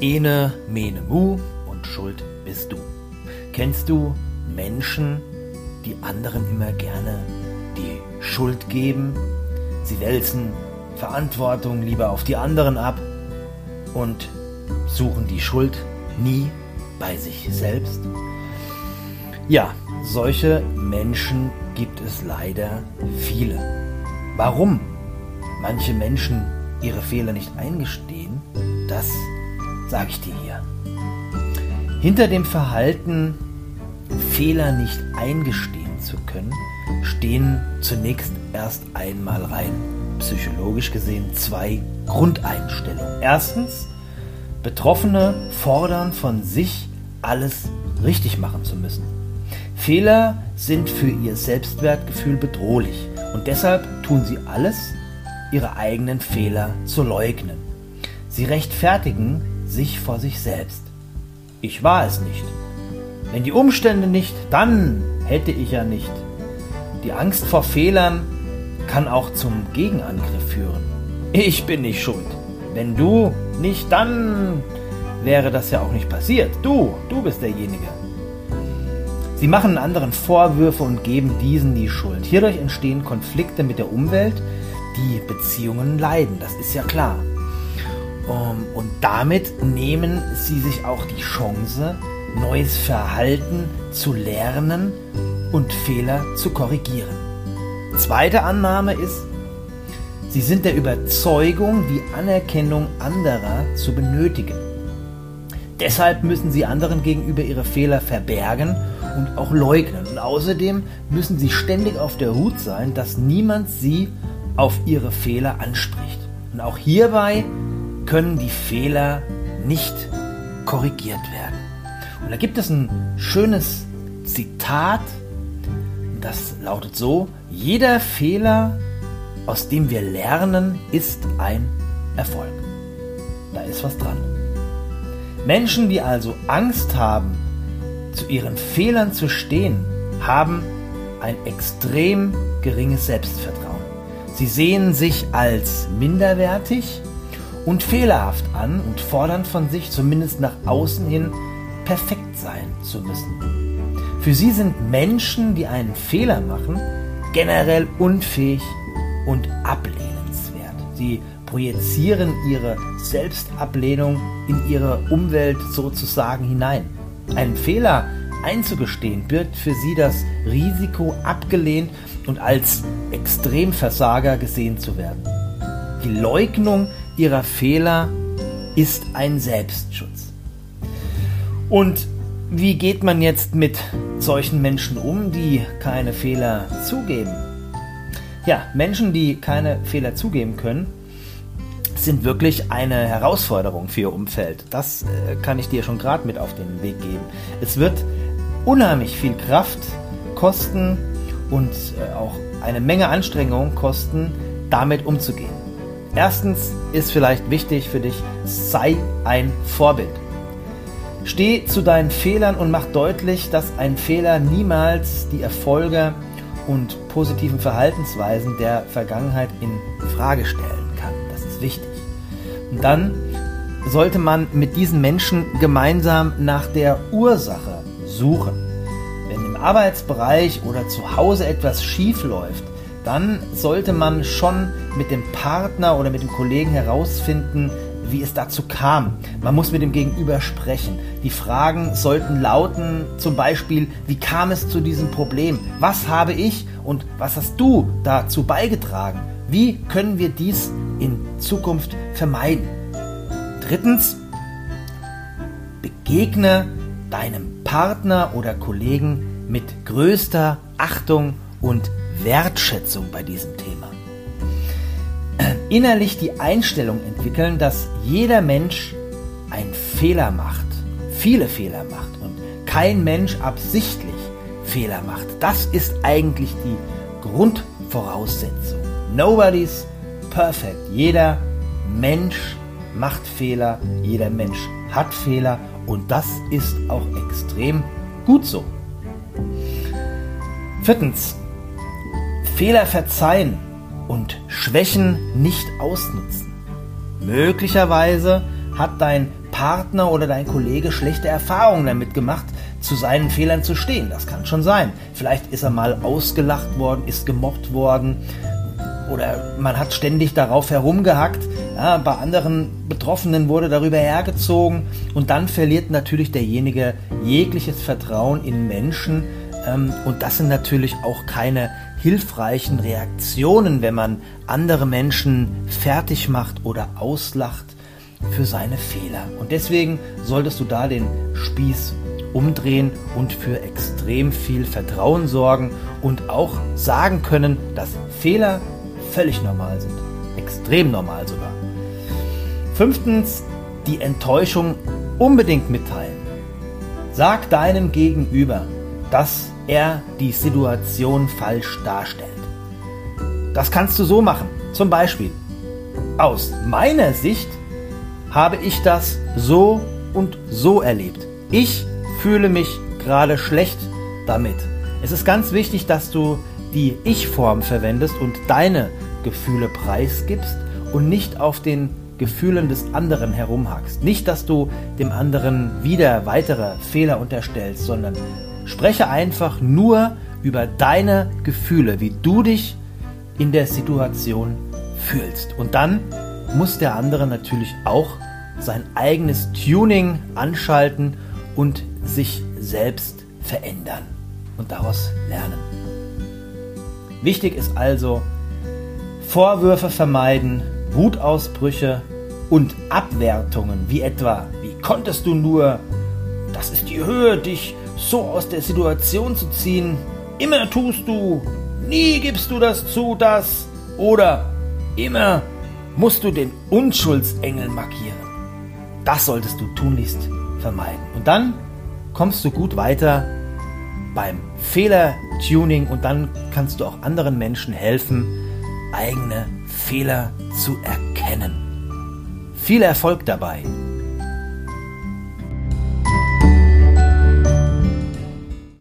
Ene, mene, mu und schuld bist du. Kennst du Menschen, die anderen immer gerne die Schuld geben? Sie wälzen Verantwortung lieber auf die anderen ab und suchen die Schuld nie bei sich selbst? Ja, solche Menschen gibt es leider viele. Warum manche Menschen ihre Fehler nicht eingestehen, das sage ich dir hier. Hinter dem Verhalten, Fehler nicht eingestehen zu können, stehen zunächst erst einmal rein psychologisch gesehen zwei Grundeinstellungen. Erstens, Betroffene fordern von sich, alles richtig machen zu müssen. Fehler sind für ihr Selbstwertgefühl bedrohlich und deshalb tun sie alles, ihre eigenen Fehler zu leugnen. Sie rechtfertigen sich vor sich selbst. Ich war es nicht. Wenn die Umstände nicht, dann hätte ich ja nicht. Die Angst vor Fehlern kann auch zum Gegenangriff führen. Ich bin nicht schuld. Wenn du nicht, dann wäre das ja auch nicht passiert. Du, du bist derjenige. Sie machen anderen Vorwürfe und geben diesen die Schuld. Hierdurch entstehen Konflikte mit der Umwelt, die Beziehungen leiden, das ist ja klar. Ähm, und damit nehmen sie sich auch die Chance, neues Verhalten zu lernen und Fehler zu korrigieren. Zweite Annahme ist, sie sind der Überzeugung, die Anerkennung anderer zu benötigen. Deshalb müssen sie anderen gegenüber ihre Fehler verbergen und auch leugnen. Und außerdem müssen sie ständig auf der Hut sein, dass niemand sie auf ihre Fehler anspricht. Und auch hierbei können die Fehler nicht korrigiert werden. Und da gibt es ein schönes Zitat, das lautet so, jeder Fehler, aus dem wir lernen, ist ein Erfolg. Da ist was dran. Menschen, die also Angst haben, zu ihren Fehlern zu stehen, haben ein extrem geringes Selbstvertrauen. Sie sehen sich als minderwertig und fehlerhaft an und fordern von sich zumindest nach außen hin perfekt sein zu müssen. Für sie sind Menschen, die einen Fehler machen, generell unfähig und ablehnenswert. Sie projizieren ihre Selbstablehnung in ihre Umwelt sozusagen hinein. Einen Fehler einzugestehen birgt für sie das Risiko, abgelehnt und als Extremversager gesehen zu werden. Die Leugnung ihrer Fehler ist ein Selbstschutz. Und wie geht man jetzt mit solchen Menschen um, die keine Fehler zugeben? Ja, Menschen, die keine Fehler zugeben können, sind wirklich eine Herausforderung für ihr Umfeld. Das äh, kann ich dir schon gerade mit auf den Weg geben. Es wird unheimlich viel Kraft kosten und äh, auch eine Menge Anstrengung kosten, damit umzugehen. Erstens ist vielleicht wichtig für dich, sei ein Vorbild. Steh zu deinen Fehlern und mach deutlich, dass ein Fehler niemals die Erfolge und positiven Verhaltensweisen der Vergangenheit in Frage stellen kann. Das ist wichtig. Und dann sollte man mit diesen Menschen gemeinsam nach der Ursache suchen. Wenn im Arbeitsbereich oder zu Hause etwas schief läuft, dann sollte man schon mit dem Partner oder mit dem Kollegen herausfinden, wie es dazu kam. Man muss mit dem Gegenüber sprechen. Die Fragen sollten lauten, zum Beispiel, wie kam es zu diesem Problem? Was habe ich und was hast du dazu beigetragen? Wie können wir dies in Zukunft vermeiden? Drittens, begegne deinem Partner oder Kollegen mit größter Achtung und Wertschätzung bei diesem Thema innerlich die Einstellung entwickeln, dass jeder Mensch einen Fehler macht, viele Fehler macht und kein Mensch absichtlich Fehler macht. Das ist eigentlich die Grundvoraussetzung. Nobody's perfect. Jeder Mensch macht Fehler, jeder Mensch hat Fehler und das ist auch extrem gut so. Viertens, Fehler verzeihen und Schwächen nicht ausnutzen. Möglicherweise hat dein Partner oder dein Kollege schlechte Erfahrungen damit gemacht, zu seinen Fehlern zu stehen. Das kann schon sein. Vielleicht ist er mal ausgelacht worden, ist gemobbt worden oder man hat ständig darauf herumgehackt. Ja, bei anderen Betroffenen wurde darüber hergezogen und dann verliert natürlich derjenige jegliches Vertrauen in Menschen. Ähm, und das sind natürlich auch keine hilfreichen Reaktionen, wenn man andere Menschen fertig macht oder auslacht für seine Fehler. Und deswegen solltest du da den Spieß umdrehen und für extrem viel Vertrauen sorgen und auch sagen können, dass Fehler völlig normal sind. Extrem normal sogar. Fünftens, die Enttäuschung unbedingt mitteilen. Sag deinem Gegenüber, dass er die Situation falsch darstellt. Das kannst du so machen. Zum Beispiel, aus meiner Sicht habe ich das so und so erlebt. Ich fühle mich gerade schlecht damit. Es ist ganz wichtig, dass du die Ich-Form verwendest und deine Gefühle preisgibst und nicht auf den Gefühlen des anderen herumhackst. Nicht, dass du dem anderen wieder weitere Fehler unterstellst, sondern spreche einfach nur über deine Gefühle, wie du dich in der Situation fühlst. Und dann muss der andere natürlich auch sein eigenes Tuning anschalten und sich selbst verändern und daraus lernen. Wichtig ist also, Vorwürfe vermeiden, Wutausbrüche und Abwertungen, wie etwa, wie konntest du nur, das ist die Höhe, dich so aus der Situation zu ziehen, immer tust du, nie gibst du das zu, das, oder immer musst du den Unschuldsengel markieren. Das solltest du tunlichst vermeiden. Und dann kommst du gut weiter beim Fehler-Tuning und dann kannst du auch anderen Menschen helfen, eigene Fehler zu erkennen. Viel Erfolg dabei!